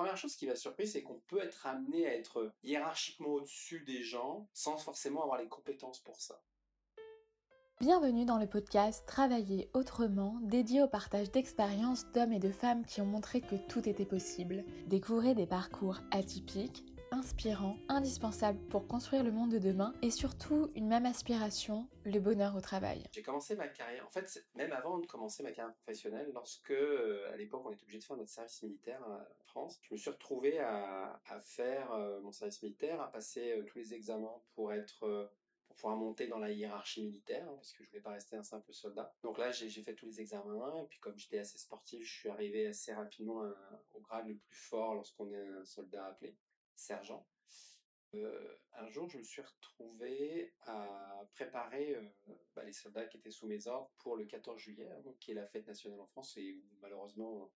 première chose qui m'a surpris, c'est qu'on peut être amené à être hiérarchiquement au-dessus des gens sans forcément avoir les compétences pour ça. Bienvenue dans le podcast Travailler autrement, dédié au partage d'expériences d'hommes et de femmes qui ont montré que tout était possible. Découvrez des parcours atypiques, inspirants, indispensables pour construire le monde de demain et surtout une même aspiration, le bonheur au travail. J'ai commencé ma carrière, en fait, même avant de commencer ma carrière professionnelle, lorsque euh, à l'époque on était obligé de faire notre service militaire euh, en France, je me suis retrouvé à, faire euh, mon service militaire, à passer tous les examens pour être pour pouvoir monter dans la hiérarchie militaire, hein, parce que je voulais pas rester un simple soldat. Donc là, j'ai fait tous les examens, et puis comme j'étais assez sportif, je suis arrivé assez rapidement au grade le plus fort lorsqu'on est un soldat appelé sergent. Euh, un jour, je me suis retrouvé à préparer euh, bah, les soldats qui étaient sous mes ordres pour le 14 juillet, hein, qui est la fête nationale en France, et où malheureusement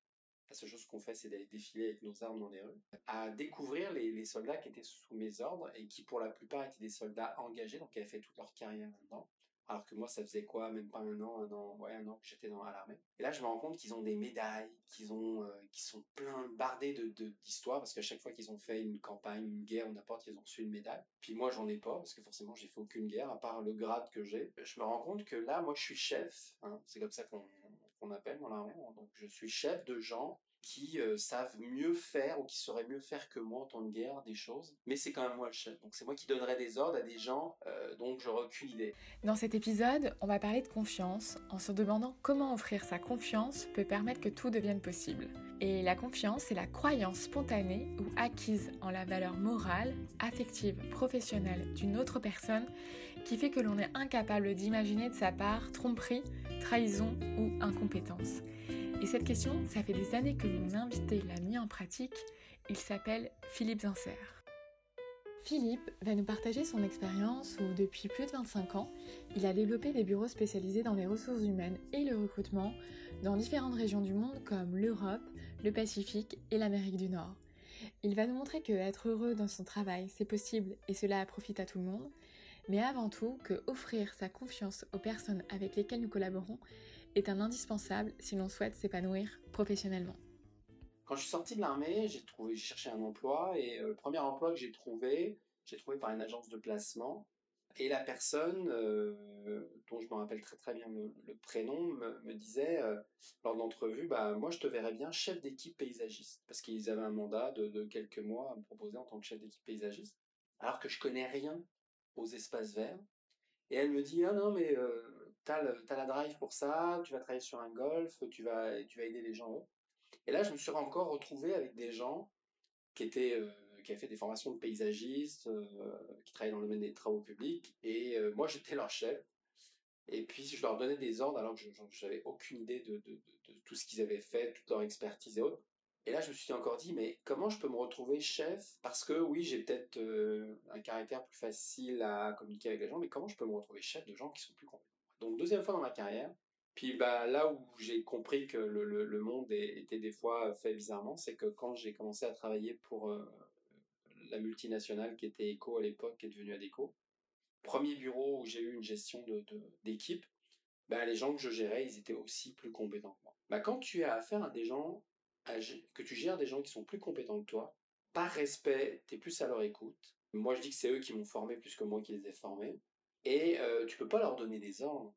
la seule chose qu'on fait, c'est d'aller défiler avec nos armes dans les rues, à découvrir les, soldats qui étaient sous mes ordres et qui, pour la plupart, étaient des soldats engagés, donc qui avaient fait toute leur carrière là-dedans. Alors que moi, ça faisait quoi? Même pas un an, un an, ouais, un an que j'étais dans l'armée. Et là, je me rends compte qu'ils ont des médailles, qu'ils ont, euh, sont plein bardés de d'histoires, parce qu'à chaque fois qu'ils ont fait une campagne, une guerre ou n'importe, ils ont reçu une médaille. Puis moi, j'en ai pas, parce que forcément, j'ai fait aucune guerre, à part le grade que j'ai. Je me rends compte que là, moi, je suis chef. Hein, c'est comme ça qu'on appelle dans l'armée. Donc, je suis chef de gens qui euh, savent mieux faire ou qui sauraient mieux faire que moi en temps de guerre des choses, mais c'est quand même moi le chef. Donc c'est moi qui donnerai des ordres à des gens euh, dont j'aurais aucune idée. Dans cet épisode, on va parler de confiance en se demandant comment offrir sa confiance peut permettre que tout devienne possible. Et la confiance, c'est la croyance spontanée ou acquise en la valeur morale, affective, professionnelle d'une autre personne qui fait que l'on est incapable d'imaginer de sa part tromperie, trahison ou incompétence. Et cette question, ça fait des années que mon invité l'a mis en pratique. Il s'appelle Philippe Zinser. Philippe va nous partager son expérience où, depuis plus de 25 ans, il a développé des bureaux spécialisés dans les ressources humaines et le recrutement dans différentes régions du monde comme l'Europe, le Pacifique et l'Amérique du Nord. Il va nous montrer que être heureux dans son travail, c'est possible et cela profite à tout le monde, mais avant tout que offrir sa confiance aux personnes avec lesquelles nous collaborons est un indispensable si l'on souhaite s'épanouir professionnellement. Quand je suis sorti de l'armée, j'ai cherché un emploi et euh, le premier emploi que j'ai trouvé, j'ai trouvé par une agence de placement. Et la personne, euh, dont je me rappelle très très bien le, prénom, me, disait euh, lors de l'entrevue, bah moi je te verrais bien chef d'équipe paysagiste, parce qu'ils avaient un mandat de, de, quelques mois à me proposer en tant que chef d'équipe paysagiste, alors que je connais rien aux espaces verts. Et elle me dit ah non mais t'as, as la drive pour ça, tu vas travailler sur un golf, tu vas, tu vas aider les gens. Et là, je me suis encore retrouvé avec des gens qui étaient, euh, qui avaient fait des formations de paysagistes, euh, qui travaillaient dans le domaine des travaux publics, et euh, moi, j'étais leur chef. Et puis, je leur donnais des ordres alors que je n'avais aucune idée de, de, de, tout ce qu'ils avaient fait, toute leur expertise et autres. Et là, je me suis encore dit, mais comment je peux me retrouver chef? Parce que oui, j'ai peut-être un caractère plus facile à communiquer avec les gens, mais comment je peux me retrouver chef de gens qui sont plus compétents donc deuxième fois dans ma carrière. Puis bah, là où j'ai compris que le, le, monde était des fois fait bizarrement, c'est que quand j'ai commencé à travailler pour euh, la multinationale qui était Eco à l'époque, qui est devenue Adeco, premier bureau où j'ai eu une gestion d'équipe, de, bah, les gens que je gérais, ils étaient aussi plus compétents que moi. Bah, quand tu as affaire à des gens, que tu gères des gens qui sont plus compétents que toi, par respect, tu es plus à leur écoute. Moi, je dis que c'est eux qui m'ont formé plus que moi qui les ai formés. Et euh, tu peux pas leur donner des ordres.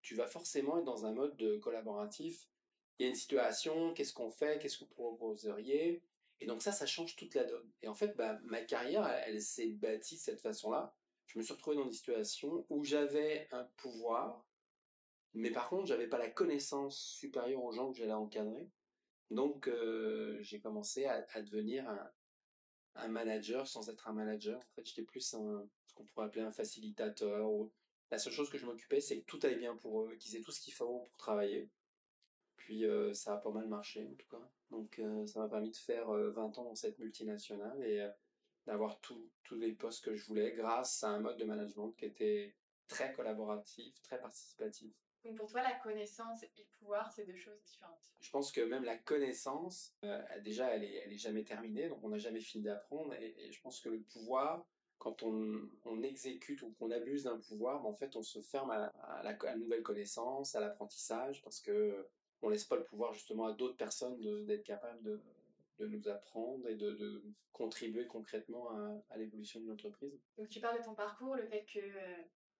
Tu, vas forcément être dans un mode de collaboratif. Il y a une situation, qu'est-ce qu'on fait, qu'est-ce que vous proposeriez? Et donc ça, ça change toute la donne. Et en fait, bah, ma carrière, elle, s'est bâtie de cette façon-là. Je me suis retrouvé dans des situations où j'avais un pouvoir, mais par contre, j'avais pas la connaissance supérieure aux gens que j'allais encadrer. Donc, euh, j'ai commencé à, devenir un, un, manager sans être un manager. En fait, j'étais plus un, qu'on pourrait appeler un facilitateur. La seule chose que je m'occupais, c'est que tout allait bien pour eux, qu'ils aient tout ce qu'il faut pour travailler. Puis euh, ça a pas mal marché en tout cas. Donc euh, ça m'a permis de faire 20 euh, ans dans cette multinationale et d'avoir tous les postes que je voulais grâce à un mode de management qui était très collaboratif, très participatif. Donc pour toi, la connaissance et le pouvoir, c'est deux choses différentes. Je pense que même la connaissance, déjà, elle est, elle est jamais terminée, donc on n'a jamais fini d'apprendre. et, je pense que le pouvoir, quand on, exécute ou qu'on abuse d'un pouvoir, ben, en fait, on se ferme à, la, nouvelle connaissance, à l'apprentissage, parce que on laisse pas le pouvoir justement à d'autres personnes d'être capables de, de nous apprendre et de, de contribuer concrètement à, à l'évolution d'une entreprise. Donc tu parles de ton parcours, le fait que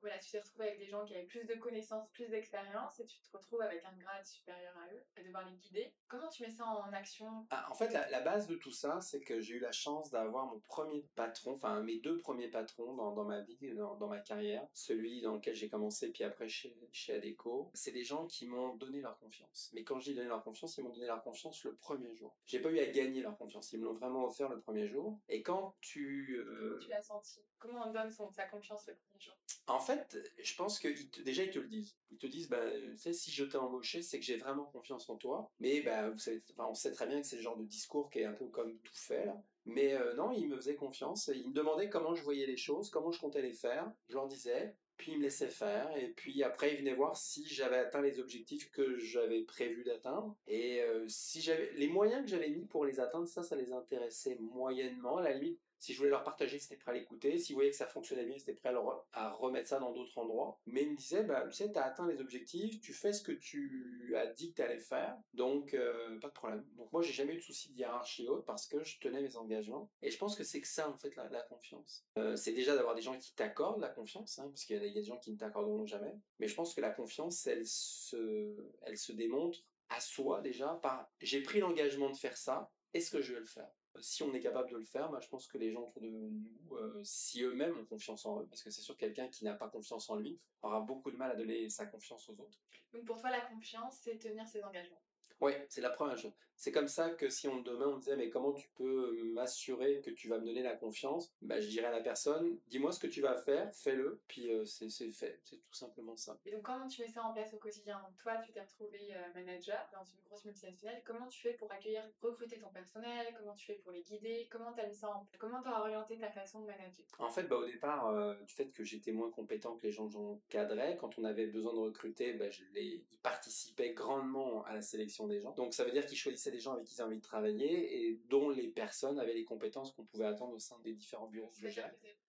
voilà, tu t'es retrouvé avec des gens qui avaient plus de connaissances, plus d'expérience, et tu te retrouves avec un grade supérieur à eux, à devoir les guider. Comment tu mets ça en action? Ah, En fait, la, base de tout ça, c'est que j'ai eu la chance d'avoir mon premier patron, enfin mes deux premiers patrons dans, dans ma vie, dans, dans, ma carrière, celui dans lequel j'ai commencé, puis après chez, chez Adeco. C'est des gens qui m'ont donné leur confiance. Mais quand je dis donner leur confiance, ils m'ont donné leur confiance le premier jour. J'ai pas eu à gagner leur confiance, ils me l'ont vraiment offert le premier jour. Et quand tu... Euh, tu l'as senti? Comment on donne son, sa confiance le premier jour? En fait, je pense que déjà ils te le disent. Ils te disent, bah, tu sais, si je t'ai embauché, c'est que j'ai vraiment confiance en toi. Mais bah, vous savez, enfin, on sait très bien que c'est le genre de discours qui est un peu comme tout fait là. Mais euh, non, ils me faisaient confiance. Ils me demandaient comment je voyais les choses, comment je comptais les faire. Je leur disais, puis ils me laissaient faire et puis après ils venaient voir si j'avais atteint les objectifs que j'avais prévu d'atteindre et euh, si j'avais les moyens que j'avais mis pour les atteindre ça ça les intéressait moyennement à la limite si je voulais leur partager, c'était prêt à l'écouter. S'ils voyaient que ça fonctionnait bien, c'était prêt à, remettre ça dans d'autres endroits. Mais ils me disaient, bah, tu sais, tu as atteint les objectifs, tu fais ce que tu as dit que tu allais faire, donc euh, pas de problème. Donc moi, j'ai jamais eu de souci de hiérarchie haute parce que je tenais mes engagements. Et je pense que c'est que ça, en fait, la, confiance. Euh, c'est déjà d'avoir des gens qui t'accordent la confiance, hein, parce qu'il des gens qui ne t'accorderont jamais. Mais je pense que la confiance, elle se, elle se démontre à soi déjà par j'ai pris l'engagement de faire ça, est-ce que je vais le faire? Si on est capable de le faire, bah, je pense que les gens autour de nous, euh, si eux-mêmes ont confiance en eux, parce que c'est sûr quelqu'un qui n'a pas confiance en lui aura beaucoup de mal à donner sa confiance aux autres. Donc pour toi, la confiance, c'est tenir ses engagements? Oui, c'est la première chose. C'est comme ça que si on demain on disait mais comment tu peux m'assurer que tu vas me donner la confiance, bah, je dirais à la personne dis-moi ce que tu vas faire, fais-le, puis euh, c'est fait, c'est tout simplement ça. Et donc comment tu mets ça en place au quotidien? Toi, tu t'es retrouvé euh, manager dans une grosse multinationale. Comment tu fais pour accueillir, recruter ton personnel? Comment tu fais pour les guider? Comment tu as mis ça en place? Comment tu as orienté ta façon de manager? En fait, bah, au départ, euh, du fait que j'étais moins compétent que les gens que j'encadrais, quand on avait besoin de recruter, bah, je les participais grandement à la sélection des gens. Donc ça veut dire qu'ils choisissaient des gens avec qui ils avaient envie de travailler et dont les personnes avaient les compétences qu'on pouvait attendre au sein des différents bureaux que je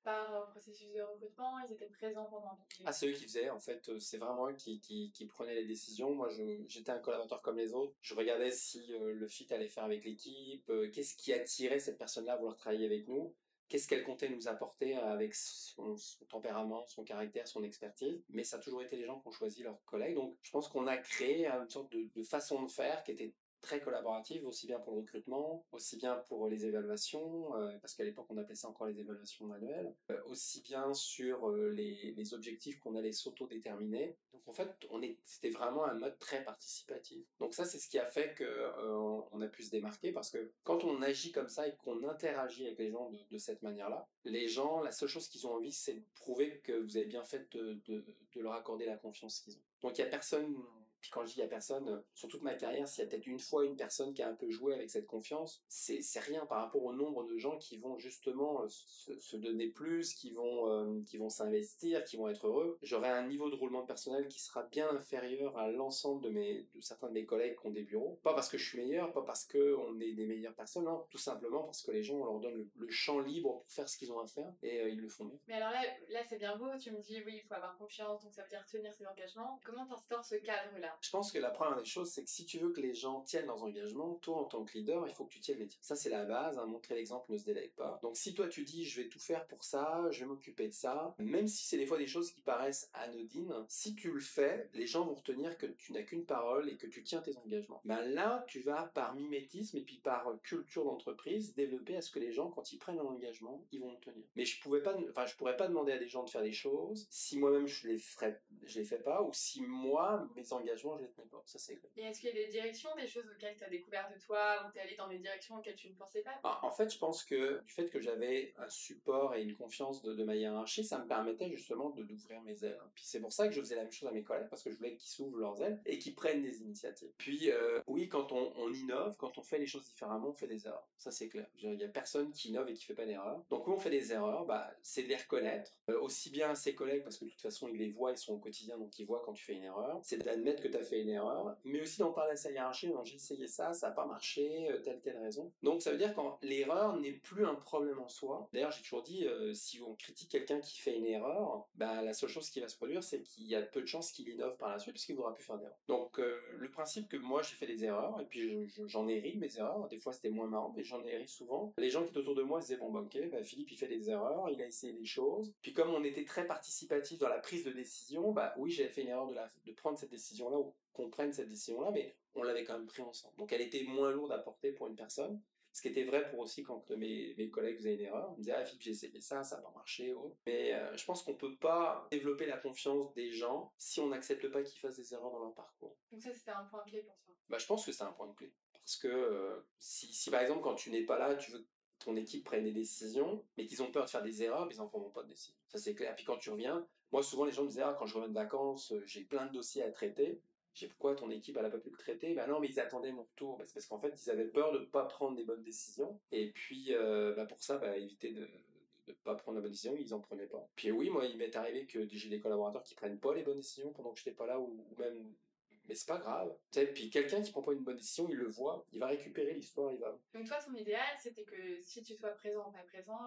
Par processus de recrutement, ils étaient présents pendant. Ah, c'est eux qui faisaient, en fait, euh, c'est vraiment eux qui, qui, qui, prenaient les décisions. Moi, j'étais un collaborateur comme les autres. Je regardais si euh, le fit allait faire avec l'équipe, euh, qu'est-ce qui attirait cette personne-là à vouloir travailler avec nous qu'est-ce qu'elle comptait nous apporter avec son, tempérament, son caractère, son expertise. Mais ça a toujours été les gens qui ont choisi leurs collègues. Donc, je pense qu'on a créé une sorte de, de, façon de faire qui était très collaborative, aussi bien pour le recrutement, aussi bien pour les évaluations, euh, parce qu'à l'époque on appelait ça encore les évaluations manuelles, euh, aussi bien sur euh, les, objectifs qu'on allait s'auto-déterminer. Donc en fait, c'était vraiment un mode très participatif. Donc ça, c'est ce qui a fait que on a pu se démarquer, parce que quand on agit comme ça et qu'on interagit avec les gens de, cette manière-là, les gens, la seule chose qu'ils ont envie, c'est de prouver que vous avez bien fait de, de, de leur accorder la confiance qu'ils ont. Donc il n'y a personne quand je dis à personne, euh, sur toute ma carrière, s'il y a peut-être une fois une personne qui a un peu joué avec cette confiance, c'est, rien par rapport au nombre de gens qui vont justement euh, se, donner plus, qui vont, euh, vont s'investir, qui vont être heureux. J'aurai un niveau de roulement personnel qui sera bien inférieur à l'ensemble de, de certains de mes collègues qui ont des bureaux. Pas parce que je suis meilleur, pas parce qu'on est des meilleures personnes, non. Tout simplement parce que les gens, on leur donne le, champ libre pour faire ce qu'ils ont à faire et ils le font bien. Mais alors là, là c'est bien beau, tu me dis oui, il faut avoir confiance, donc ça veut dire tenir ses engagements. Comment t'instaures ce cadre-là? Je pense que la première des choses, c'est que si tu veux que les gens tiennent leurs engagements, toi en tant que leader, il faut que tu tiennes les tiens. Ça, c'est la base. Hein, montrer l'exemple ne se délègue pas. Donc, si toi tu dis, je vais tout faire pour ça, je vais m'occuper de ça, même si c'est des fois des choses qui paraissent anodines, si tu le fais, les gens vont retenir que tu n'as qu'une parole et que tu tiens tes engagements. Ben là, tu vas par mimétisme et puis par culture d'entreprise développer à ce que les gens, quand ils prennent un engagement, ils vont le tenir. Mais je pouvais pas, enfin, je pourrais pas demander à des gens de faire des choses si moi-même je les ferais, je les fais pas, ou si moi mes engagements je les tenais pas. Ça, c'est Et est-ce qu'il y a des directions, des choses auxquelles tu as découvert de toi, ou tu es allé dans des directions auxquelles tu ne pensais pas? Ah, En fait, je pense que du fait que j'avais un support et une confiance de, ma hiérarchie, ça me permettait justement de d'ouvrir mes ailes. Puis c'est pour ça que je faisais la même chose à mes collègues, parce que je voulais qu'ils s'ouvrent leurs ailes et qu'ils prennent des initiatives. Puis euh, oui, quand on, on, innove, quand on fait les choses différemment, on fait des erreurs. Ça, c'est clair. Il n'y a personne qui innove et qui fait pas d'erreurs. Donc, où on fait des erreurs, bah, c'est de les reconnaître, euh, aussi bien à ses collègues, parce que de toute façon, ils les voient, ils sont au quotidien, donc ils voient quand tu fais une erreur. C'est d'admettre que tu as fait une erreur, mais aussi d'en parler à sa hiérarchie, j'ai essayé ça, ça n'a pas marché, euh, telle, telle raison. Donc ça veut dire que l'erreur n'est plus un problème en soi. D'ailleurs, j'ai toujours dit, euh, si on critique quelqu'un qui fait une erreur, bah, la seule chose qui va se produire, c'est qu'il y a peu de chances qu'il innove par la suite, puisqu'il ne voudra plus faire d'erreur. Donc le principe que moi, j'ai fait des erreurs, et puis j'en ai ri mes erreurs, des fois c'était moins marrant, mais j'en ai ri souvent. Les gens qui étaient autour de moi disaient, bon, bah ok, bah, Philippe, il fait des erreurs, il a essayé des choses. Puis comme on était très participatif dans la prise de décision, bah oui, j'ai fait une erreur de, la, de prendre cette décision-là qu'on prenne cette décision-là, mais on l'avait quand même pris ensemble. Donc elle était moins lourde à porter pour une personne. Ce qui était vrai pour aussi quand mes, mes collègues faisaient une erreur. Ils me disaient, ah Philippe, j'ai essayé ça, ça n'a pas marché. Oh. Mais euh, je pense qu'on peut pas développer la confiance des gens si on n'accepte pas qu'ils fassent des erreurs dans leur parcours. Donc ça, c'était un point clé pour toi? Bah, Je pense que c'est un point de clé. Parce que euh, si, si, par exemple, quand tu n'es pas là, tu veux ton équipe prenne des décisions, mais qu'ils ont peur de faire des erreurs, mais ils n'en feront pas de décision. Ça, c'est clair. Puis quand tu reviens, moi, souvent, les gens me disaient, ah, quand je reviens de vacances, euh, j'ai plein de dossiers à traiter. J'ai pourquoi ton équipe n'a pas pu le traiter? Ben non, mais ils attendaient mon retour. Ben, c'est parce qu'en fait, ils avaient peur de ne pas prendre des bonnes décisions. Et puis, euh, bah, pour ça, bah, éviter de ne pas prendre la bonne décision, ils en prenaient pas. Puis oui, moi, il m'est arrivé que j'ai des collaborateurs qui prennent pas les bonnes décisions pendant que je n'étais pas là, ou même mais c'est pas grave. puis quelqu'un qui prend pas une bonne décision, il le voit, il va récupérer l'histoire, il va. Donc toi, ton idéal, c'était que si tu sois présent, pas présent,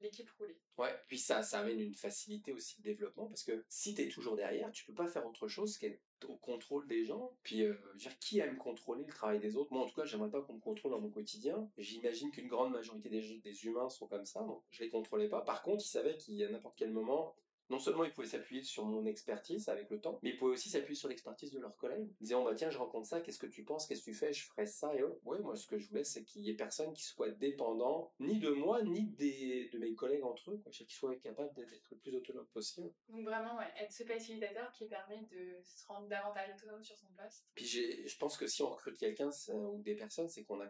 l'équipe roulait. Ouais, puis ça, ça amène une facilité aussi de développement parce que si tu es toujours derrière, tu peux pas faire autre chose qu'être au contrôle des gens. Puis, euh, dire, qui aime contrôler le travail des autres? Moi, en tout cas, j'aimerais pas qu'on me contrôle dans mon quotidien. J'imagine qu'une grande majorité des, des humains sont comme ça, donc je les contrôlais pas. Par contre, ils savaient qu'à n'importe quel moment, non seulement ils pouvaient s'appuyer sur mon expertise avec le temps, mais ils pouvaient aussi s'appuyer sur l'expertise de leurs collègues. Ils disaient, oh, bah tiens, je rencontre ça, qu'est-ce que tu penses, qu'est-ce que tu fais, je ferai ça, et oh, ouais, moi ce que je voulais, c'est qu'il y ait personne qui soit dépendant, ni de moi, ni des, de mes collègues entre eux, quoi, qu'ils soient capables d'être le plus autonome possible. Donc vraiment, être ce facilitateur qui permet de se rendre davantage autonome sur son poste. Puis je pense que si on recrute quelqu'un ou des personnes, c'est qu'on a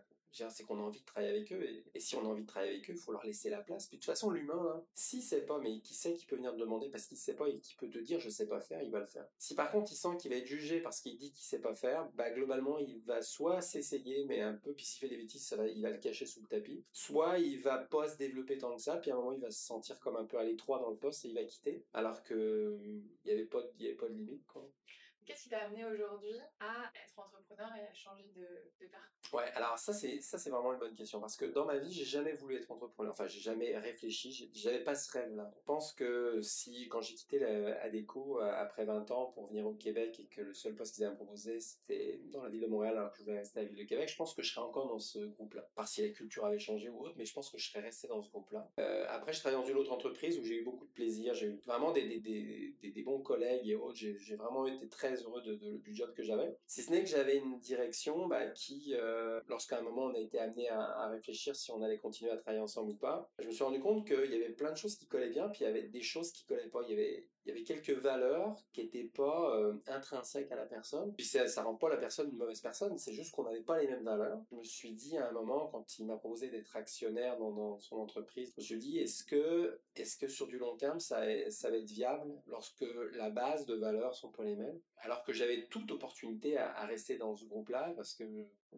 c'est qu'on a envie de travailler avec eux, et, si on a envie de travailler avec eux, il faut leur laisser la place. Puis de toute façon, l'humain, hein, s'il sait pas, mais qui sait qu'il peut venir te demander parce qu'il sait pas et qui peut te dire je sais pas faire, il va le faire. Si par contre il sent qu'il va être jugé parce qu'il dit qu'il sait pas faire, bah globalement il va soit s'essayer, mais un peu, puis s'il fait des bêtises, ça va, il va le cacher sous le tapis, soit il va pas se développer tant que ça, puis à un moment il va se sentir comme un peu à l'étroit dans le poste et il va quitter, alors que il y avait pas, y avait pas de limite quoi. Qu'est-ce qui t'a amené aujourd'hui à être entrepreneur et à changer de, de parcours? Ouais, alors ça c'est ça c'est vraiment une bonne question parce que dans ma vie j'ai jamais voulu être entrepreneur. Enfin j'ai jamais réfléchi, j'avais pas ce rêve-là. Je pense que si quand j'ai quitté la ADECO euh, après 20 ans pour venir au Québec et que le seul poste qu'ils avaient proposé c'était dans la ville de Montréal alors que je voulais rester à la ville de Québec, je pense que je serais encore dans ce groupe-là. Par si la culture avait changé ou autre, mais je pense que je serais resté dans ce groupe-là. Euh, après je travaillé dans une autre entreprise où j'ai eu beaucoup de plaisir, j'ai eu vraiment des, des, des, des, bons collègues et autres. J'ai vraiment été très heureux de, du job que j'avais. Si ce n'est que j'avais une direction bah, qui, euh, lorsqu'à un moment on a été amené à, réfléchir si on allait continuer à travailler ensemble ou pas, je me suis rendu compte qu'il y avait plein de choses qui collaient bien, puis il y avait des choses qui collaient pas. Il y avait, il y avait quelques valeurs qui n'étaient pas euh, intrinsèques à la personne. Puis ça, ça rend pas la personne une mauvaise personne, c'est juste qu'on n'avait pas les mêmes valeurs. Je me suis dit à un moment, quand il m'a proposé d'être actionnaire dans, son entreprise, je me suis dit, est-ce que, est-ce que sur du long terme, ça, ça va être viable lorsque la base de valeurs sont pas les mêmes? Alors que j'avais toute opportunité à, rester dans ce groupe-là, parce que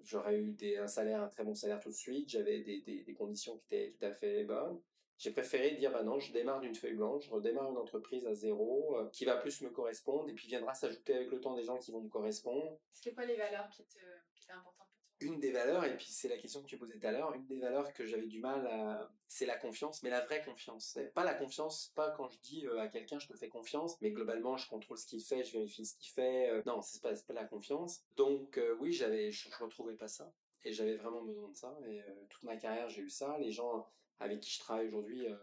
j'aurais eu un salaire, un très bon salaire tout de suite, j'avais des conditions qui étaient tout à fait bonnes. J'ai préféré dire, bah non, je démarre d'une feuille blanche, je redémarre une entreprise à zéro, euh, qui va plus me correspondre, et puis viendra s'ajouter avec le temps des gens qui vont me correspondre. C'est quoi les valeurs qui, te, qui étaient importantes pour toi? Une des valeurs, et puis c'est la question que tu posais tout à l'heure, une des valeurs que j'avais du mal à... C'est la confiance, mais la vraie confiance. Pas la confiance, pas quand je dis euh, à quelqu'un je te fais confiance, mais globalement je contrôle ce qu'il fait, je vérifie ce qu'il fait. Euh, non, c'est pas, pas la confiance. Donc oui, j'avais, je, je retrouvais pas ça. Et j'avais vraiment besoin de ça. Et toute ma carrière, j'ai eu ça. Les gens avec qui je travaille aujourd'hui, euh,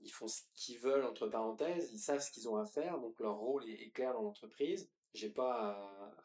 ils font ce qu'ils veulent, entre parenthèses, ils savent ce qu'ils ont à faire, donc leur rôle est, clair dans l'entreprise. J'ai pas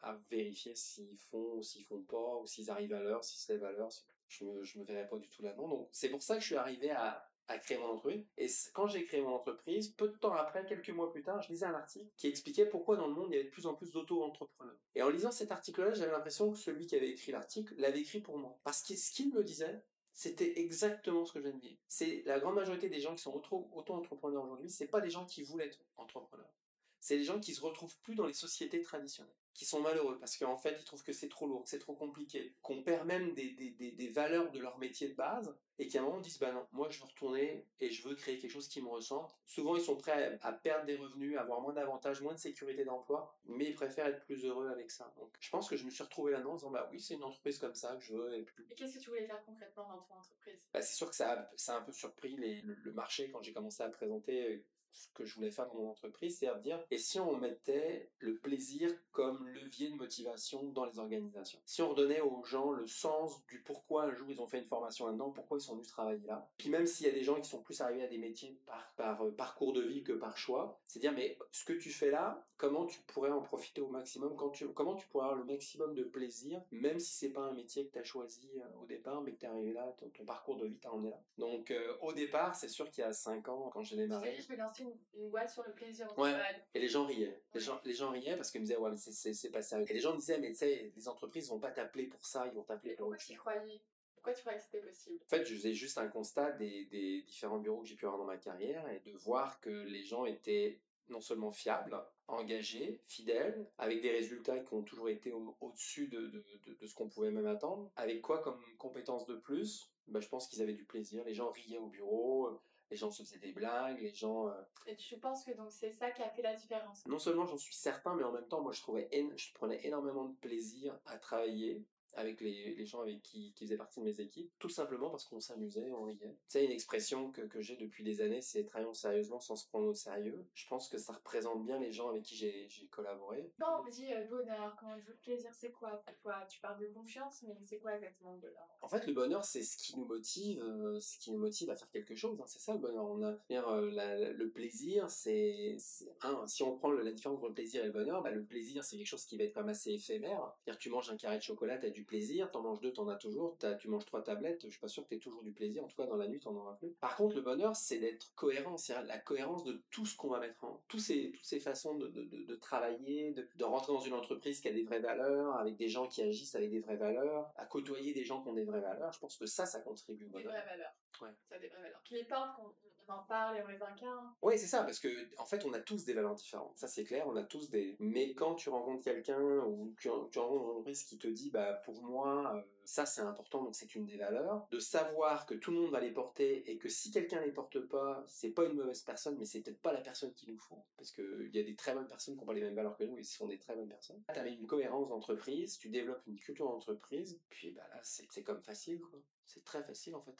à, vérifier s'ils font ou s'ils font pas, ou s'ils arrivent à l'heure, si c'est à l'heure. Je me, je me verrais pas du tout là-dedans. Donc, c'est pour ça que je suis arrivé à, à créer mon entreprise. Et quand j'ai créé mon entreprise, peu de temps après, quelques mois plus tard, je lisais un article qui expliquait pourquoi dans le monde il y avait de plus en plus d'auto-entrepreneurs. Et en lisant cet article-là, j'avais l'impression que celui qui avait écrit l'article l'avait écrit pour moi. Parce que ce qu'il me disait, c'était exactement ce que je viens de vivre. C'est la grande majorité des gens qui sont auto-entrepreneurs aujourd'hui, c'est pas des gens qui voulaient être entrepreneurs. C'est des gens qui se retrouvent plus dans les sociétés traditionnelles. Qui sont malheureux parce qu'en fait ils trouvent que c'est trop lourd, que c'est trop compliqué, qu'on perd même des, des, des, des, valeurs de leur métier de base et qu'à un moment ils disent bah non, moi je veux retourner et je veux créer quelque chose qui me ressemble. Souvent ils sont prêts à, perdre des revenus, à avoir moins d'avantages, moins de sécurité d'emploi, mais ils préfèrent être plus heureux avec ça. Donc je pense que je me suis retrouvé là-dedans en disant bah oui c'est une entreprise comme ça que je veux. Et, et qu'est-ce que tu voulais faire concrètement dans ton entreprise? Bah, C'est sûr que ça a, ça a un peu surpris les, le, marché quand j'ai commencé à présenter ce que je voulais faire dans mon entreprise, c'est à dire, et si on mettait le plaisir comme levier de motivation dans les organisations? Si on redonnait aux gens le sens du pourquoi un jour ils ont fait une formation là-dedans, pourquoi ils sont venus travailler là, puis même s'il y a des gens qui sont plus arrivés à des métiers par, par euh, parcours de vie que par choix, c'est dire, mais ce que tu fais là, comment tu pourrais en profiter au maximum, quand tu, comment tu pourrais avoir le maximum de plaisir, même si c'est pas un métier que tu as choisi euh, au départ, mais que tu es arrivé là, ton, parcours de vie t'a emmené là? Donc euh, au départ, c'est sûr qu'il y a 5 ans, quand j'ai démarré... Je vais lancer une, boîte sur le plaisir. Ouais. Et les gens riaient. Les, gens, les gens riaient parce qu'ils me disaient, ouais, mais c'est pas sérieux. Et les gens me disaient, mais tu sais, les entreprises vont pas t'appeler pour ça, ils vont t'appeler pour Pourquoi tu croyais pourquoi tu croyais que c'était possible? En fait, je faisais juste un constat des, des différents bureaux que j'ai pu avoir dans ma carrière et de voir que les gens étaient non seulement fiables, engagés, fidèles, avec des résultats qui ont toujours été au-dessus de, de, de, de, ce qu'on pouvait même attendre. Avec quoi comme compétence de plus? Bah, Je pense qu'ils avaient du plaisir. Les gens riaient au bureau, les gens se faisaient des blagues, les gens... Euh, Et tu penses que donc c'est ça qui a fait la différence? Non seulement j'en suis certain, mais en même temps, moi je trouvais, je prenais énormément de plaisir à travailler avec les, les, gens avec qui, qui faisaient partie de mes équipes, tout simplement parce qu'on s'amusait, on riait. C'est une expression que, que j'ai depuis des années, c'est travaillons sérieusement sans se prendre au sérieux. Je pense que ça représente bien les gens avec qui j'ai collaboré. Non, on me dit euh, bonheur, comment dire plaisir, c'est quoi? Parfois, tu parles de confiance, mais c'est quoi exactement le bonheur? En fait, le bonheur, c'est ce qui nous motive, euh, ce qui nous motive à faire quelque chose. Hein. c'est ça le bonheur. On a, euh, le plaisir, c'est si on prend la différence entre le plaisir et le bonheur, bah, le plaisir, c'est quelque chose qui va être comme assez éphémère. C'est-à-dire, tu manges un carré de chocolat, tu as du plaisir, t'en manges deux, t'en as toujours, tu manges trois tablettes, je suis pas sûr que t'aies toujours du plaisir, en tout cas dans la nuit t'en auras plus. Par contre, le bonheur, c'est d'être cohérent, c'est la cohérence de tout ce qu'on va mettre en, tous ces, toutes ces façons de, de, de, travailler, de, de, rentrer dans une entreprise qui a des vraies valeurs, avec des gens qui agissent avec des vraies valeurs, à côtoyer des gens qui ont des vraies valeurs, je pense que ça, ça contribue au bonheur. Des vraies valeurs. Ouais. Ça a des vraies valeurs. Qui les portent, on en parle et on les incarne. Oui, c'est ça, parce que en fait, on a tous des valeurs différentes. Ça, c'est clair, on a tous des. Mais quand tu rencontres quelqu'un ou tu, tu rencontres une entreprise qui te dit, bah, pour moi, euh, ça c'est important, donc c'est une des valeurs, de savoir que tout le monde va les porter et que si quelqu'un les porte pas, c'est pas une mauvaise personne, mais c'est peut-être pas la personne qu'il nous faut. Parce qu'il y a des très bonnes personnes qui ont pas les mêmes valeurs que nous et ce sont des très bonnes personnes. Tu as une cohérence d'entreprise, tu développes une culture d'entreprise, puis bah là, c'est comme facile, quoi. C'est très facile en fait.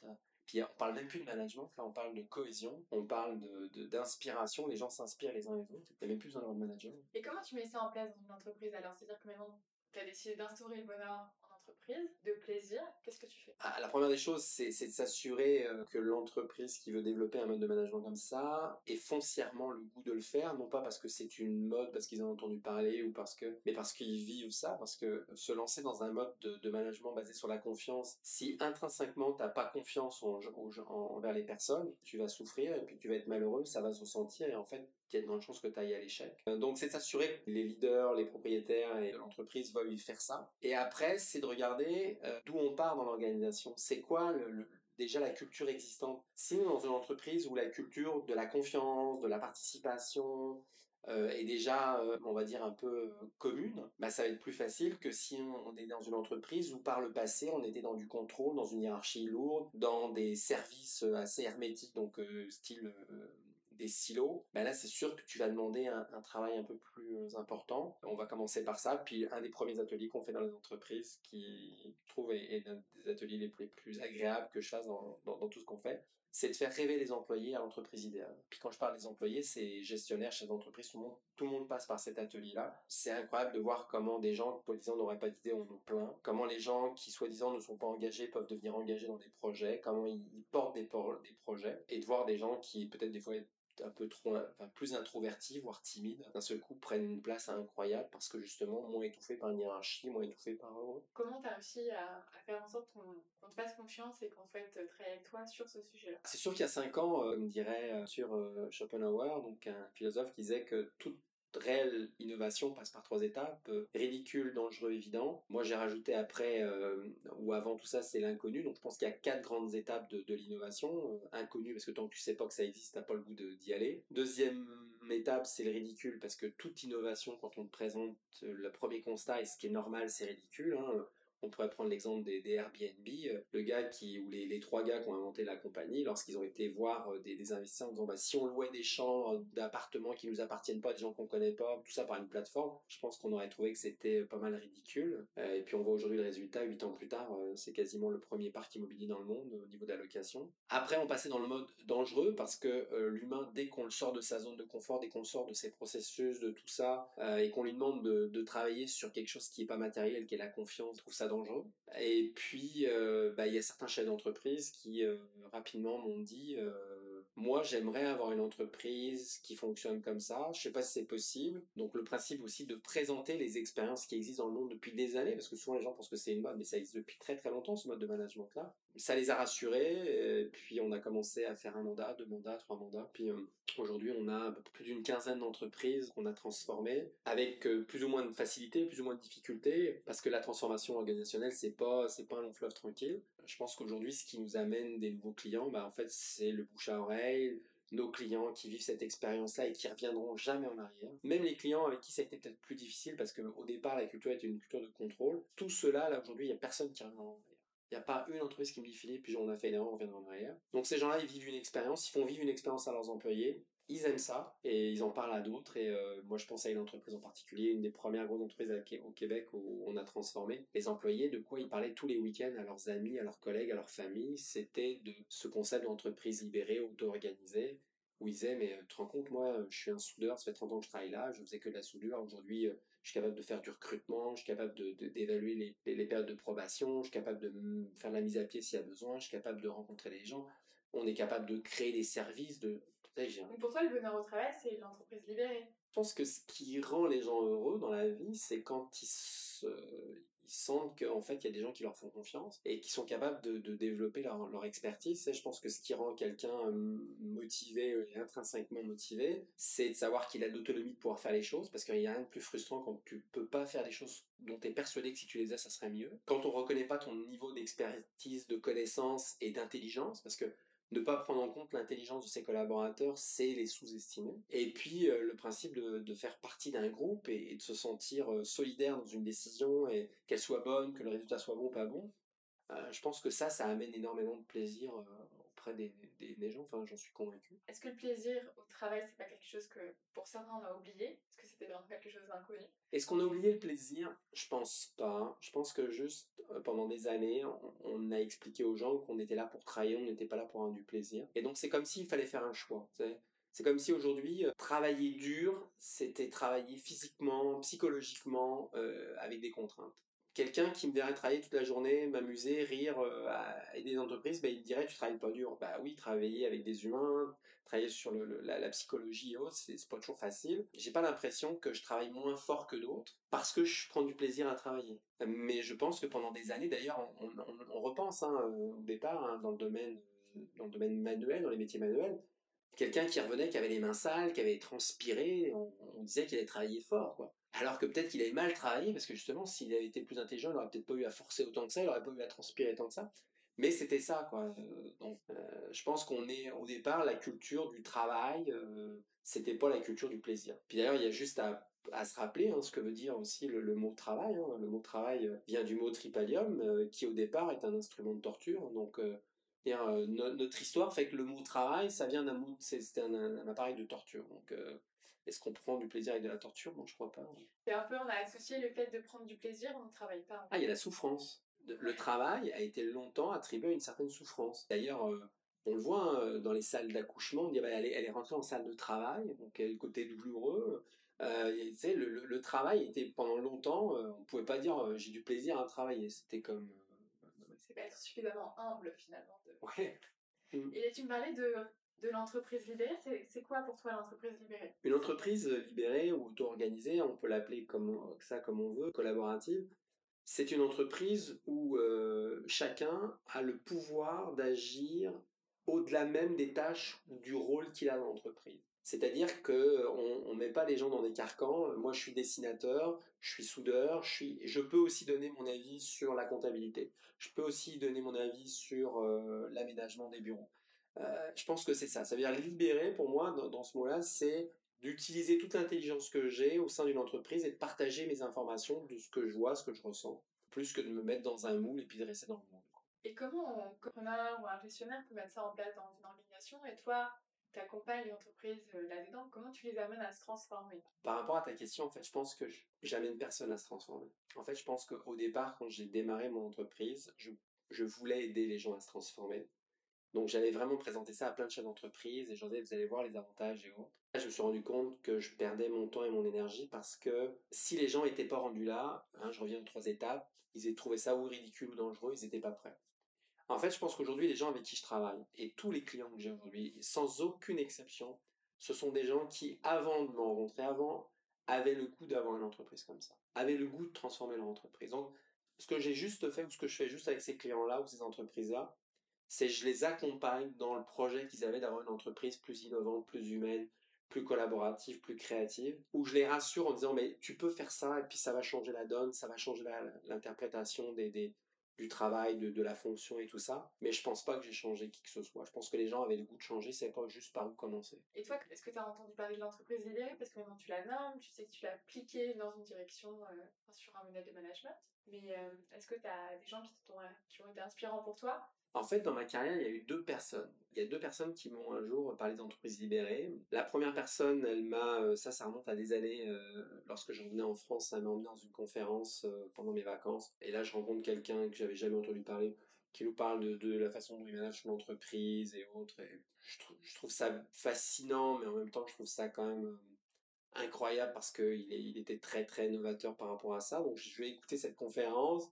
Puis on parle même plus de management, là on parle de cohésion, on parle d'inspiration, de, les gens s'inspirent les uns les autres, t'as même plus besoin de management. Et comment tu mets ça en place dans une entreprise alors? C'est-à-dire que maintenant tu as décidé d'instaurer le bonheur de plaisir, qu'est-ce que tu fais? Ah, La première des choses, c'est, de s'assurer euh, que l'entreprise qui veut développer un mode de management comme ça ait foncièrement le goût de le faire, non pas parce que c'est une mode, parce qu'ils en ont entendu parler, ou parce que, mais parce qu'ils vivent ça, parce que se lancer dans un mode de, management basé sur la confiance, si intrinsèquement t'as pas confiance en, envers les personnes, tu vas souffrir et puis tu vas être malheureux, ça va se ressentir et en fait il y a de grandes chances que tu ailles à l'échec. Euh, donc c'est s'assurer que les leaders, les propriétaires et l'entreprise veuillent faire ça. Et après, c'est de regarder euh, d'où on part dans l'organisation. C'est quoi déjà la culture existante? Si dans une entreprise où la culture de la confiance, de la participation, euh, est déjà, on va dire, un peu commune, bah, ça va être plus facile que si on est dans une entreprise où par le passé on était dans du contrôle, dans une hiérarchie lourde, dans des services assez hermétiques, donc style des silos, ben là c'est sûr que tu vas demander un, travail un peu plus euh, important. On va commencer par ça, puis un des premiers ateliers qu'on fait dans les entreprises, qui trouve est, un des ateliers les plus, plus, agréables que je fasse dans, dans, tout ce qu'on fait, c'est de faire rêver les employés à l'entreprise idéale. Puis quand je parle des employés, c'est gestionnaires, chefs d'entreprise, tout le monde, passe par cet atelier-là. C'est incroyable de voir comment des gens, soi-disant, n'auraient pas d'idée, on nous plaint. Comment les gens qui, soi-disant, ne sont pas engagés peuvent devenir engagés dans des projets. Comment ils, portent des projets. Et de voir des gens qui, peut-être des fois, un peu trop, enfin, plus introvertis, voire timides, d'un seul coup prennent une place incroyable parce que justement moins étouffés par une hiérarchie, moins étouffés par eux. Comment tu as réussi à, faire en sorte qu'on te fasse confiance et qu'on souhaite travailler avec toi sur ce sujet-là? C'est sûr qu'il y a cinq ans, euh, on dirait euh, sur euh, Schopenhauer, donc un philosophe qui disait que toute réelle innovation passe par trois étapes euh, ridicule, dangereux, évident. Moi, j'ai rajouté après euh, ou avant tout ça, c'est l'inconnu. Donc, je pense qu'il y a quatre grandes étapes de, l'innovation. Euh, inconnu parce que tant que tu sais pas que ça existe, t'as pas le goût d'y aller. Deuxième étape, c'est le ridicule parce que toute innovation, quand on te présente le premier constat et ce qui est normal, c'est ridicule. Hein. On pourrait prendre l'exemple des, Airbnb, euh, le gars qui, ou les, trois gars qui ont inventé la compagnie, lorsqu'ils ont été voir euh, des, investisseurs en disant bah, si on louait des champs euh, d'appartements qui nous appartiennent pas, des gens qu'on connaît pas, tout ça par une plateforme, je pense qu'on aurait trouvé que c'était pas mal ridicule. et puis on voit aujourd'hui le résultat, huit ans plus tard, c'est quasiment le premier parc immobilier dans le monde au niveau d'allocation. Après, on passait dans le mode dangereux parce que l'humain, dès qu'on le sort de sa zone de confort, dès qu'on sort de ses processus, de tout ça, et qu'on lui demande de, de, travailler sur quelque chose qui est pas matériel, qui est la confiance, trouve ça. Et puis, euh, bah, il y a certains chefs d'entreprise qui euh, rapidement m'ont dit euh, Moi, j'aimerais avoir une entreprise qui fonctionne comme ça. Je sais pas si c'est possible. Donc, le principe aussi de présenter les expériences qui existent dans le monde depuis des années, parce que souvent les gens pensent que c'est une mode, mais ça existe depuis très très longtemps ce mode de management-là. Ça les a rassurés. Et puis, on a commencé à faire un mandat, deux mandats, trois mandats. Puis, aujourd'hui, on a plus d'une quinzaine d'entreprises qu'on a transformées avec plus ou moins de facilité, plus ou moins de difficulté, parce que la transformation organisationnelle c'est pas c'est pas un long fleuve tranquille. Je pense qu'aujourd'hui, ce qui nous amène des nouveaux clients, bah en fait, c'est le bouche à oreille, nos clients qui vivent cette expérience-là et qui reviendront jamais en arrière. Même les clients avec qui ça a été peut-être plus difficile parce qu'au départ, la culture était une culture de contrôle. Tout cela, là, aujourd'hui, il n'y a personne qui revient en arrière. Il n'y a pas une entreprise qui me dit Philippe, puis on a fait l'erreur, on reviendra en arrière. Donc ces gens-là, ils vivent une expérience, ils font vivre une expérience à leurs employés ils aiment ça et ils en parlent à d'autres. Et euh, moi, je pense à une entreprise en particulier, une des premières grosses entreprises au Québec où on a transformé les employés. De quoi ils parlaient tous les week-ends à leurs amis, à leurs collègues, à leurs familles. C'était de ce concept d'entreprise libérée, auto-organisée, où ils disaient Mais euh, tu te rends compte, moi, je suis un soudeur, ça fait 30 ans que je travaille là, je faisais que de la soudure. Aujourd'hui, euh, je suis capable de faire du recrutement, je suis capable d'évaluer les, les, périodes de probation, je suis capable de faire la mise à pied s'il y a besoin, je suis capable de rencontrer les gens. On est capable de créer des services, de pour toi, le bonheur au travail, c'est l'entreprise libérée. Je pense que ce qui rend les gens heureux dans la vie, c'est quand ils, sentent qu'en fait, il y a des gens qui leur font confiance et qui sont capables de, développer leur, expertise. Et je pense que ce qui rend quelqu'un euh, motivé intrinsèquement motivé, c'est de savoir qu'il a l'autonomie de pouvoir faire les choses, parce qu'il n'y a rien de plus frustrant quand tu peux pas faire des choses dont tu es persuadé que si tu les as, ça serait mieux. Quand on reconnaît pas ton niveau d'expertise, de connaissance et d'intelligence, parce que ne pas prendre en compte l'intelligence de ses collaborateurs, c'est les sous-estimer. Et puis euh, le principe de, faire partie d'un groupe et, de se sentir euh, solidaire dans une décision et qu'elle soit bonne, que le résultat soit bon ou pas bon, euh, je pense que ça, ça amène énormément de plaisir auprès des, des, gens, enfin j'en suis convaincu. Est-ce que le plaisir au travail, c'est pas quelque chose que pour certains on a oublié? Est-ce que c'était vraiment quelque chose d'inconnu? Est-ce qu'on a oublié le plaisir? Je pense pas. Je pense que juste euh, pendant des années, on, a expliqué aux gens qu'on était là pour travailler, on n'était pas là pour avoir du plaisir. Et donc c'est comme s'il fallait faire un choix. C'est comme si aujourd'hui, euh, travailler dur, c'était travailler physiquement, psychologiquement, euh, avec des contraintes quelqu'un qui me verrait travailler toute la journée, m'amuser, rire, euh, aider des entreprises, bah, il me dirait tu travailles pas dur. Bah oui, travailler avec des humains, travailler sur la, psychologie et autres, c'est pas toujours facile. J'ai pas l'impression que je travaille moins fort que d'autres parce que je prends du plaisir à travailler. Mais je pense que pendant des années, d'ailleurs, on, repense hein, au départ hein, dans le domaine dans le domaine manuel, dans les métiers manuels, quelqu'un qui revenait, qui avait les mains sales, qui avait transpiré, on, on disait qu'il allait travailler fort, quoi. Alors que peut-être qu'il avait mal travaillé, parce que justement, s'il avait été plus intelligent, il n'aurait peut-être pas eu à forcer autant que ça, il n'aurait pas eu à transpirer tant que ça. Mais c'était ça, quoi. Euh, donc, euh, je pense qu'on est, au départ, la culture du travail, euh, c'était pas la culture du plaisir. Puis d'ailleurs, il y a juste à, se rappeler hein, ce que veut dire aussi le, mot travail. Hein. Le mot travail vient du mot tripalium, qui au départ est un instrument de torture. Donc, notre histoire fait que le mot travail, ça vient d'un mot, c'est un, un, appareil de torture. Donc, est-ce qu'on prend du plaisir avec de la torture? Non, je crois pas. C'est un peu, on a associé le fait de prendre du plaisir, on ne travaille pas. Ah, il y a la souffrance. Le travail a été longtemps attribué à une certaine souffrance. D'ailleurs, euh, on le voit hein, dans les salles d'accouchement, on dit bah, elle, est, rentrée en salle de travail, donc le côté douloureux. Euh, le, le, travail était pendant longtemps, euh, on pouvait pas dire euh, j'ai du plaisir à travailler. C'était comme. c'est pas être suffisamment humble finalement. Ouais. Et tu me parlais de de l'entreprise libérée, c'est quoi pour toi l'entreprise libérée? Une entreprise libérée ou auto-organisée, on peut l'appeler comme ça comme on veut, collaborative, c'est une entreprise où euh, chacun a le pouvoir d'agir au-delà même des tâches ou du rôle qu'il a dans l'entreprise. C'est-à-dire que on, met pas les gens dans des carcans. Moi, je suis dessinateur, je suis soudeur, je suis, je peux aussi donner mon avis sur la comptabilité. Je peux aussi donner mon avis sur euh, l'aménagement des bureaux. Euh, je pense que c'est ça. Ça veut dire libérer pour moi dans, ce mot-là, c'est d'utiliser toute l'intelligence que j'ai au sein d'une entreprise et de partager mes informations de ce que je vois, ce que je ressens, plus que de me mettre dans un moule et puis de rester dans le moule. Et comment un entrepreneur ou un gestionnaire peut mettre ça en place dans une organisation et toi, tu accompagnes l'entreprise euh, là-dedans, comment tu les amènes à se transformer? Par rapport à ta question, en fait, je pense que j'amène personne à se transformer. En fait, je pense qu'au départ, quand j'ai démarré mon entreprise, je, je, voulais aider les gens à se transformer. Donc j'avais vraiment présenté ça à plein de chefs d'entreprise et je disais, vous allez voir les avantages et autres. Là, je me suis rendu compte que je perdais mon temps et mon énergie parce que si les gens n'étaient pas rendus là, hein, je reviens aux trois étapes, ils aient trouvé ça ou ridicule ou dangereux, ils n'étaient pas prêts. En fait, je pense qu'aujourd'hui, les gens avec qui je travaille, et tous les clients que j'ai aujourd'hui, sans aucune exception, ce sont des gens qui, avant de me rencontrer, avant, avaient le goût d'avoir une entreprise comme ça, avaient le goût de transformer leur entreprise. Donc, ce que j'ai juste fait, ou ce que je fais juste avec ces clients-là, ou ces entreprises-là, c'est je les accompagne dans le projet qu'ils avaient d'avoir une entreprise plus innovante, plus humaine, plus collaborative, plus créative, où je les rassure en disant, mais tu peux faire ça, et puis ça va changer la donne, ça va changer l'interprétation des, des, du travail, de, de, la fonction et tout ça. Mais je pense pas que j'ai changé qui que ce soit. Je pense que les gens avaient le goût de changer, c'est pas juste par où commencer. Et toi, est-ce que tu as entendu parler de l'entreprise libérée Parce que maintenant tu la nommes, tu sais que tu l'as appliquée dans une direction, euh, sur un modèle de management. Mais euh, est-ce que tu as des gens qui, qui ont été inspirants pour toi? En fait, dans ma carrière, il y a eu deux personnes. Il y a deux personnes qui m'ont un jour parlé d'entreprises libérées. La première personne, elle m'a, euh, ça, ça remonte à des années, euh, lorsque je revenais en France, elle m'a emmené dans une conférence euh, pendant mes vacances. Et là, je rencontre quelqu'un que j'avais jamais entendu parler, qui nous parle de, la façon dont il manage son entreprise et autres. Et je, trouve ça fascinant, mais en même temps, je trouve ça quand même incroyable parce qu'il il était très, très novateur par rapport à ça. Donc, je vais écouter cette conférence.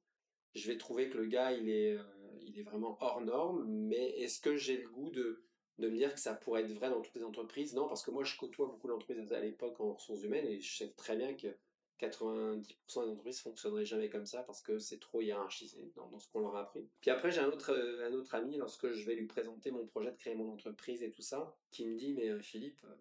Je vais trouver que le gars, il est il est vraiment hors norme, mais est-ce que j'ai le goût de, de me dire que ça pourrait être vrai dans toutes les entreprises? Non, parce que moi je côtoie beaucoup d'entreprises à l'époque en ressources humaines et je sais très bien que 90% des entreprises fonctionneraient jamais comme ça parce que c'est trop hiérarchisé dans, ce qu'on leur a appris. Puis après, j'ai un autre, un autre ami, lorsque je vais lui présenter mon projet de créer mon entreprise et tout ça, qui me dit Mais euh, Philippe, euh,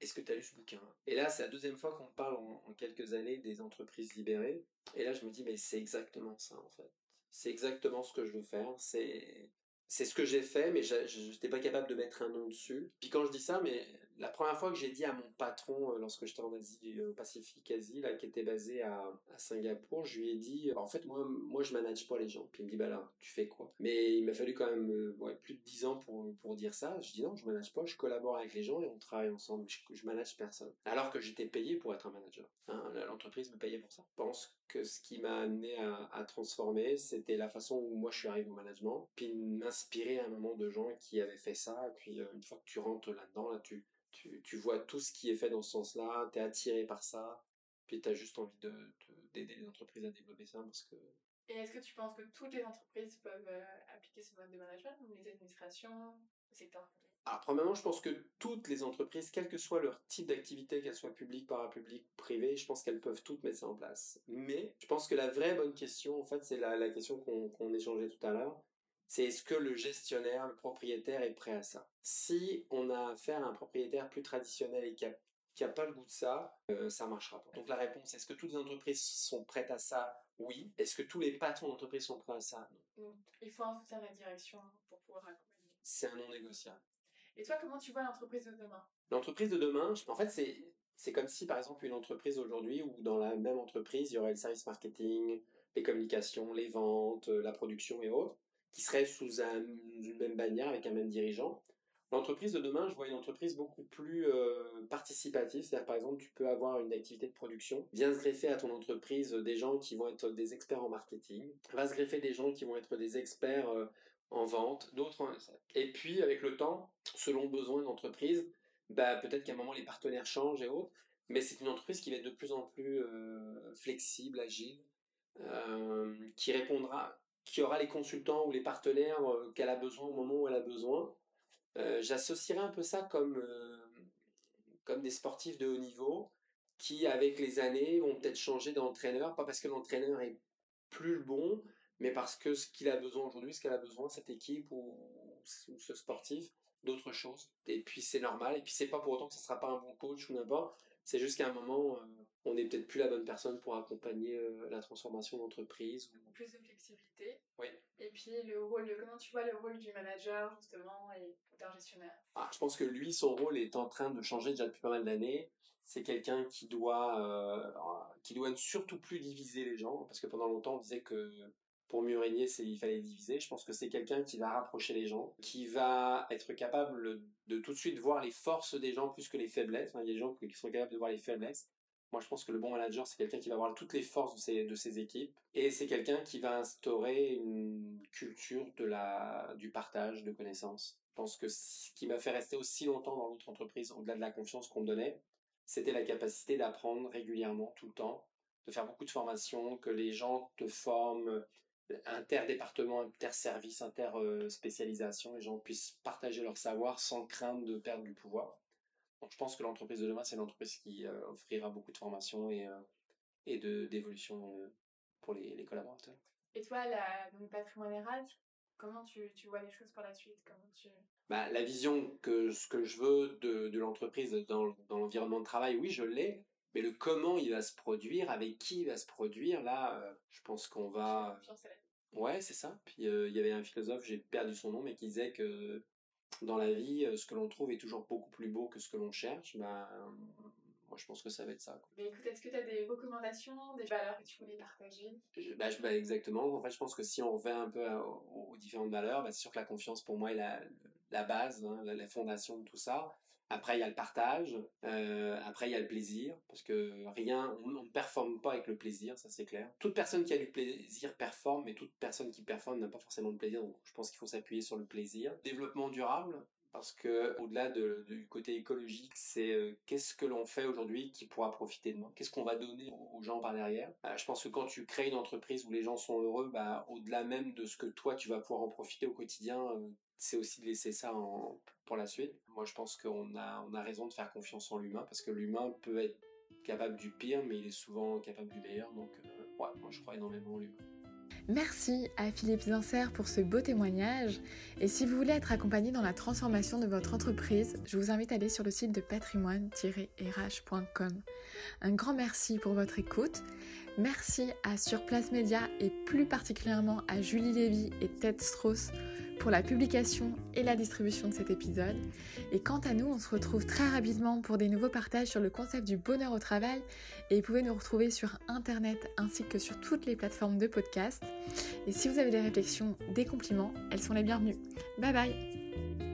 est-ce que tu as lu ce bouquin? Et là, c'est la deuxième fois qu'on parle en, quelques années des entreprises libérées. Et là, je me dis Mais c'est exactement ça en fait c'est exactement ce que je veux faire. C'est ce que j'ai fait, mais je n'étais pas capable de mettre un nom dessus. Puis quand je dis ça, mais la première fois que j'ai dit à mon patron, euh, lorsque j'étais en Asie, au Pacifique Asie, là, qui était basé à, à, Singapour, je lui ai dit, en fait, moi, moi, je manage pas les gens. Puis il me dit, bah là, tu fais quoi? Mais il m'a fallu quand même euh, ouais, plus de 10 ans pour, pour dire ça. Je dis, non, je manage pas, je collabore avec les gens et on travaille ensemble. Je, je manage personne. Alors que j'étais payé pour être un manager. Hein, L'entreprise me payait pour ça. Je pense que ce qui m'a amené à, à transformer, c'était la façon où moi je suis arrivé au management. Puis m'inspirer à un moment de gens qui avaient fait ça. Puis euh, une fois que tu rentres là-dedans, là, tu tu, vois tout ce qui est fait dans ce sens-là, tu es attiré par ça, puis tu as juste envie d'aider de, les entreprises à développer ça parce que... Et est-ce que tu penses que toutes les entreprises peuvent euh, appliquer ce mode de management, ou les administrations, le secteur alors, premièrement, je pense que toutes les entreprises, quel que soit leur type d'activité, qu'elles soient publiques, parapubliques, privées, je pense qu'elles peuvent toutes mettre ça en place. Mais je pense que la vraie bonne question, en fait, c'est la, la, question qu'on échangeait tout à l'heure, c'est est-ce que le gestionnaire, le propriétaire est prêt à ça? Si on a affaire à un propriétaire plus traditionnel et qui a, qui a pas le goût de ça, euh, ça marchera pas. Donc la réponse, est-ce que toutes les entreprises sont prêtes à ça? Oui. Est-ce que tous les patrons d'entreprise sont prêts à ça? Non. Il faut soutien de la direction pour pouvoir accompagner. C'est un non négociable. Et toi, comment tu vois l'entreprise de demain? L'entreprise de demain, en fait, c'est c'est comme si, par exemple, une entreprise aujourd'hui, où dans la même entreprise, il y aurait le service marketing, les communications, les ventes, la production et autres qui serait sous une même bannière avec un même dirigeant. L'entreprise de demain, je vois une entreprise beaucoup plus euh, participative, c'est-à-dire par exemple, tu peux avoir une activité de production, vient se greffer à ton entreprise des gens qui vont être des experts en marketing, va se greffer des gens qui vont être des experts euh, en vente, d'autres. Et puis, avec le temps, selon le besoin de l'entreprise, bah, peut-être qu'à un moment, les partenaires changent et autres, mais c'est une entreprise qui va être de plus en plus euh, flexible, agile, qui répondra qui aura les consultants ou les partenaires euh, qu'elle a besoin au moment où elle a besoin. Euh, j'associerais un peu ça comme, euh, comme des sportifs de haut niveau qui, avec les années, vont peut-être changer d'entraîneur, pas parce que l'entraîneur est plus le bon, mais parce que ce qu'il a besoin aujourd'hui, ce qu'elle a besoin, cette équipe ou, ce sportif, d'autres choses. Et puis c'est normal. Et puis c'est pas pour autant que ce sera pas un bon coach ou n'importe. C'est juste qu'à un moment, euh, on n'est peut-être plus la bonne personne pour accompagner euh, la transformation d'entreprise. Plus de flexibilité. Oui. Et puis le rôle, comment tu vois le rôle du manager justement et d'un gestionnaire? Ah, Je pense que lui, son rôle est en train de changer déjà depuis pas mal d'années. C'est quelqu'un qui doit, euh, qui doit surtout plus diviser les gens, parce que pendant longtemps on disait que pour mieux régner, c'est il fallait diviser. Je pense que c'est quelqu'un qui va rapprocher les gens, qui va être capable de tout de suite voir les forces des gens plus que les faiblesses. il y a des gens qui sont capables de voir les faiblesses. Moi, je pense que le bon manager, c'est quelqu'un qui va voir toutes les forces de ses, de ses équipes. Et c'est quelqu'un qui va instaurer une culture de la, du partage de connaissances. Je pense que ce qui m'a fait rester aussi longtemps dans notre entreprise, au-delà de la confiance qu'on me donnait, c'était la capacité d'apprendre régulièrement, tout le temps, de faire beaucoup de formations, que les gens te forment interdépartement, inter-service, inter-spécialisation, les gens puissent partager leur savoir sans crainte de perdre du pouvoir. Donc je pense que l'entreprise de demain, c'est l'entreprise qui euh, offrira beaucoup de formation et, euh, et de, d'évolution euh, pour les, les, collaborateurs. Et toi, la, donc patrimoine RH, comment tu, tu, vois les choses pour la suite? Comment tu... bah, La vision que ce que je veux de, de l'entreprise dans, dans l'environnement de travail, oui, je l'ai. Mais le comment il va se produire, avec qui il va se produire, là, je pense qu'on va. Ouais, c'est ça. Puis il y avait un philosophe, j'ai perdu son nom, mais qui disait que dans la vie, ce que l'on trouve est toujours beaucoup plus beau que ce que l'on cherche. Bah, moi, je pense que ça va être ça. Mais écoute, est-ce que tu as des recommandations, des valeurs que tu voulais partager? Bah, bah, Exactement. En fait, je pense que si on revient un peu aux, différentes valeurs, bah, c'est sûr que la confiance, pour moi, est la, la base, hein, la, fondation de tout ça. Après, il y a le partage. Euh, après, il y a le plaisir. Parce que rien, on ne performe pas avec le plaisir, ça c'est clair. Toute personne qui a du plaisir performe, mais toute personne qui performe n'a pas forcément de plaisir. Donc, je pense qu'il faut s'appuyer sur le plaisir. Développement durable. Parce que au-delà du côté écologique, c'est euh, qu'est-ce que l'on fait aujourd'hui qui pourra profiter de moi Qu'est-ce qu'on va donner aux gens par derrière? Euh, Je pense que quand tu crées une entreprise où les gens sont heureux, bah, au-delà même de ce que toi tu vas pouvoir en profiter au quotidien, c'est aussi de laisser ça pour la suite. Moi, je pense qu'on a, on a raison de faire confiance en l'humain parce que l'humain peut être capable du pire, mais il est souvent capable du meilleur. Donc, euh, ouais, moi, je crois énormément en l'humain. Merci à Philippe Zincer pour ce beau témoignage. Et si vous voulez être accompagné dans la transformation de votre entreprise, je vous invite à aller sur le site de patrimoine-rh.com. Un grand merci pour votre écoute. Merci à Surplace Média et plus particulièrement à Julie Lévy et Ted Strauss pour la publication et la distribution de cet épisode. Et quant à nous, on se retrouve très rapidement pour des nouveaux partages sur le concept du bonheur au travail. Et vous pouvez nous retrouver sur Internet ainsi que sur toutes les plateformes de podcast. Et si vous avez des réflexions, des compliments, elles sont les bienvenues. Bye bye